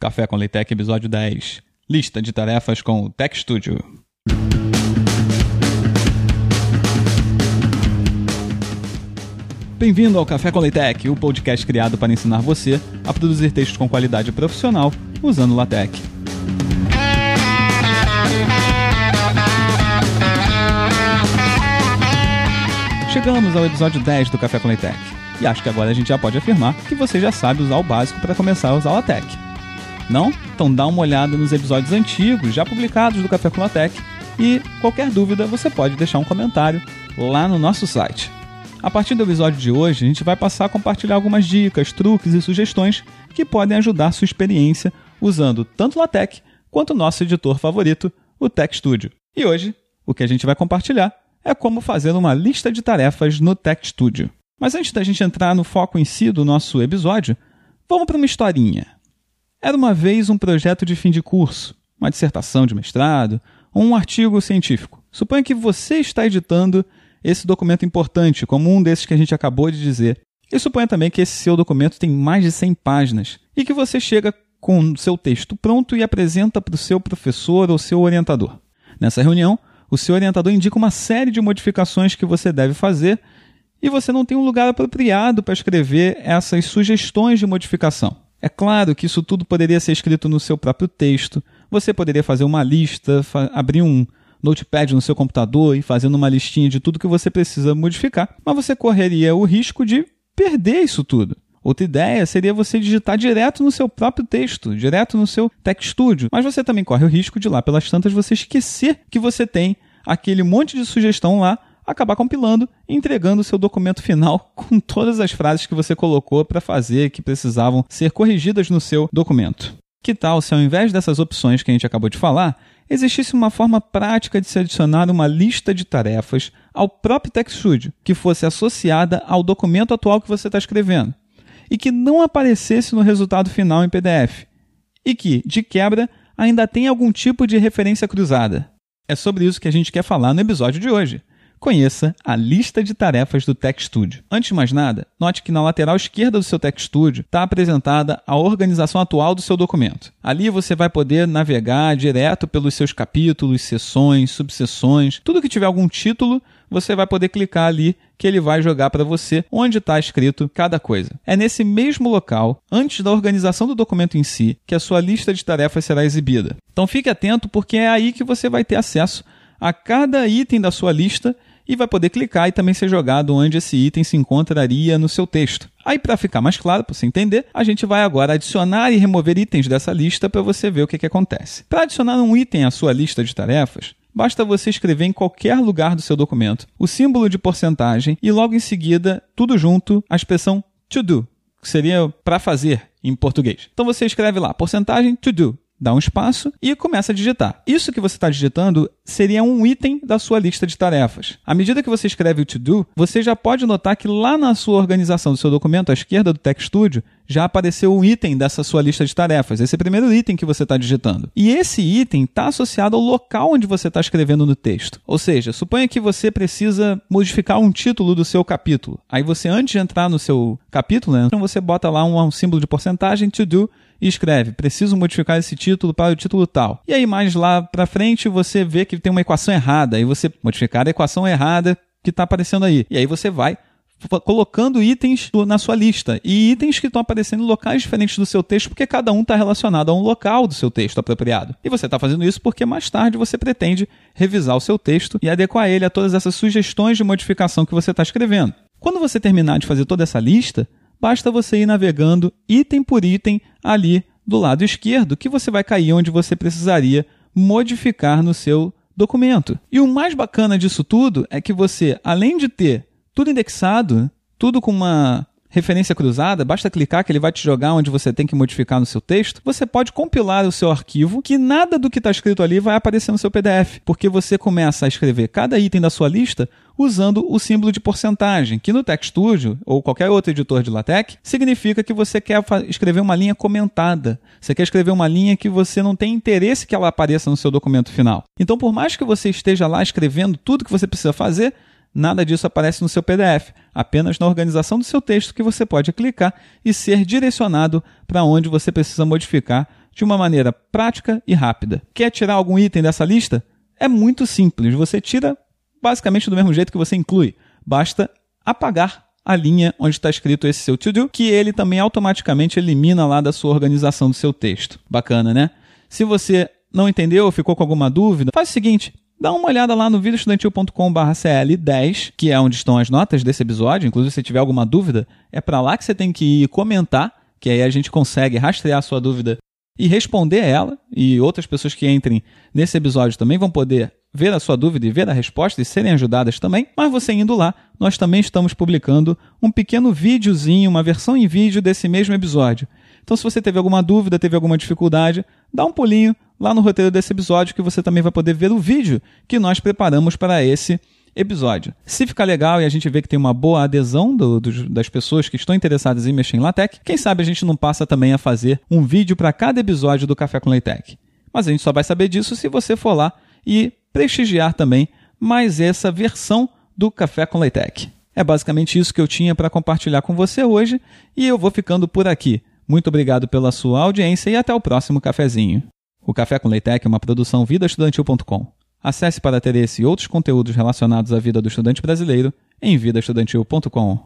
Café com Leitec, episódio 10. Lista de tarefas com o Tech Studio. Bem-vindo ao Café com Leitec, o podcast criado para ensinar você a produzir textos com qualidade profissional usando LaTeX. Chegamos ao episódio 10 do Café com Leitec. E acho que agora a gente já pode afirmar que você já sabe usar o básico para começar a usar o LaTeX. Não? Então dá uma olhada nos episódios antigos já publicados do Café com LaTeX e qualquer dúvida você pode deixar um comentário lá no nosso site. A partir do episódio de hoje, a gente vai passar a compartilhar algumas dicas, truques e sugestões que podem ajudar sua experiência usando tanto o LaTeX quanto o nosso editor favorito, o Tech Studio. E hoje, o que a gente vai compartilhar é como fazer uma lista de tarefas no Tech Studio. Mas antes da gente entrar no foco em si do nosso episódio, vamos para uma historinha. Era uma vez um projeto de fim de curso, uma dissertação de mestrado ou um artigo científico. Suponha que você está editando esse documento importante, como um desses que a gente acabou de dizer. E suponha também que esse seu documento tem mais de 100 páginas e que você chega com o seu texto pronto e apresenta para o seu professor ou seu orientador. Nessa reunião, o seu orientador indica uma série de modificações que você deve fazer e você não tem um lugar apropriado para escrever essas sugestões de modificação. É claro que isso tudo poderia ser escrito no seu próprio texto. Você poderia fazer uma lista, fa abrir um notepad no seu computador e fazendo uma listinha de tudo que você precisa modificar, mas você correria o risco de perder isso tudo. Outra ideia seria você digitar direto no seu próprio texto, direto no seu Text Studio. Mas você também corre o risco de lá pelas tantas você esquecer que você tem aquele monte de sugestão lá, acabar compilando e entregando o seu documento final com todas as frases que você colocou para fazer que precisavam ser corrigidas no seu documento. Que tal se ao invés dessas opções que a gente acabou de falar, existisse uma forma prática de se adicionar uma lista de tarefas ao próprio Text Studio, que fosse associada ao documento atual que você está escrevendo? e que não aparecesse no resultado final em PDF, e que, de quebra, ainda tem algum tipo de referência cruzada. É sobre isso que a gente quer falar no episódio de hoje. Conheça a lista de tarefas do Tech Studio. Antes de mais nada, note que na lateral esquerda do seu Tech Studio está apresentada a organização atual do seu documento. Ali você vai poder navegar direto pelos seus capítulos, seções, subseções, tudo que tiver algum título, você vai poder clicar ali que ele vai jogar para você onde está escrito cada coisa. É nesse mesmo local, antes da organização do documento em si, que a sua lista de tarefas será exibida. Então fique atento porque é aí que você vai ter acesso a cada item da sua lista e vai poder clicar e também ser jogado onde esse item se encontraria no seu texto. Aí, para ficar mais claro, para você entender, a gente vai agora adicionar e remover itens dessa lista para você ver o que, que acontece. Para adicionar um item à sua lista de tarefas, Basta você escrever em qualquer lugar do seu documento o símbolo de porcentagem e logo em seguida, tudo junto, a expressão to do, que seria para fazer em português. Então você escreve lá porcentagem to do dá um espaço e começa a digitar. Isso que você está digitando seria um item da sua lista de tarefas. À medida que você escreve o to-do, você já pode notar que lá na sua organização do seu documento, à esquerda do Tech Studio, já apareceu um item dessa sua lista de tarefas. Esse é o primeiro item que você está digitando. E esse item está associado ao local onde você está escrevendo no texto. Ou seja, suponha que você precisa modificar um título do seu capítulo. Aí você, antes de entrar no seu capítulo, né, então você bota lá um, um símbolo de porcentagem, to do, e escreve: preciso modificar esse título para o título tal. E aí, mais lá para frente, você vê que tem uma equação errada, e você modificar a equação errada que está aparecendo aí. E aí você vai colocando itens na sua lista e itens que estão aparecendo em locais diferentes do seu texto, porque cada um está relacionado a um local do seu texto apropriado. E você está fazendo isso porque mais tarde você pretende revisar o seu texto e adequar ele a todas essas sugestões de modificação que você está escrevendo. Quando você terminar de fazer toda essa lista, basta você ir navegando item por item ali do lado esquerdo, que você vai cair onde você precisaria modificar no seu documento. E o mais bacana disso tudo é que você, além de ter tudo indexado, tudo com uma referência cruzada, basta clicar que ele vai te jogar onde você tem que modificar no seu texto. Você pode compilar o seu arquivo, que nada do que está escrito ali vai aparecer no seu PDF, porque você começa a escrever cada item da sua lista usando o símbolo de porcentagem, que no TextStudio ou qualquer outro editor de LaTeX significa que você quer escrever uma linha comentada. Você quer escrever uma linha que você não tem interesse que ela apareça no seu documento final. Então, por mais que você esteja lá escrevendo tudo que você precisa fazer, nada disso aparece no seu PDF, apenas na organização do seu texto que você pode clicar e ser direcionado para onde você precisa modificar de uma maneira prática e rápida. Quer tirar algum item dessa lista? É muito simples. Você tira basicamente do mesmo jeito que você inclui. Basta apagar a linha onde está escrito esse seu to-do, que ele também automaticamente elimina lá da sua organização do seu texto. Bacana, né? Se você não entendeu ou ficou com alguma dúvida, faz o seguinte, dá uma olhada lá no vidaestudantil.com/cl10, que é onde estão as notas desse episódio. Inclusive, se tiver alguma dúvida, é para lá que você tem que ir comentar, que aí a gente consegue rastrear a sua dúvida e responder ela. E outras pessoas que entrem nesse episódio também vão poder ver a sua dúvida e ver a resposta e serem ajudadas também. Mas você indo lá, nós também estamos publicando um pequeno videozinho, uma versão em vídeo desse mesmo episódio. Então, se você teve alguma dúvida, teve alguma dificuldade, dá um pulinho lá no roteiro desse episódio que você também vai poder ver o vídeo que nós preparamos para esse episódio. Se ficar legal e a gente vê que tem uma boa adesão do, do, das pessoas que estão interessadas em mexer em LaTeX, quem sabe a gente não passa também a fazer um vídeo para cada episódio do Café com LaTeX. Mas a gente só vai saber disso se você for lá e prestigiar também mais essa versão do Café com Leitec. É basicamente isso que eu tinha para compartilhar com você hoje e eu vou ficando por aqui. Muito obrigado pela sua audiência e até o próximo cafezinho. O Café com Leitec é uma produção vidaestudantil.com. Acesse para ter esse e outros conteúdos relacionados à vida do estudante brasileiro em vidaestudantil.com.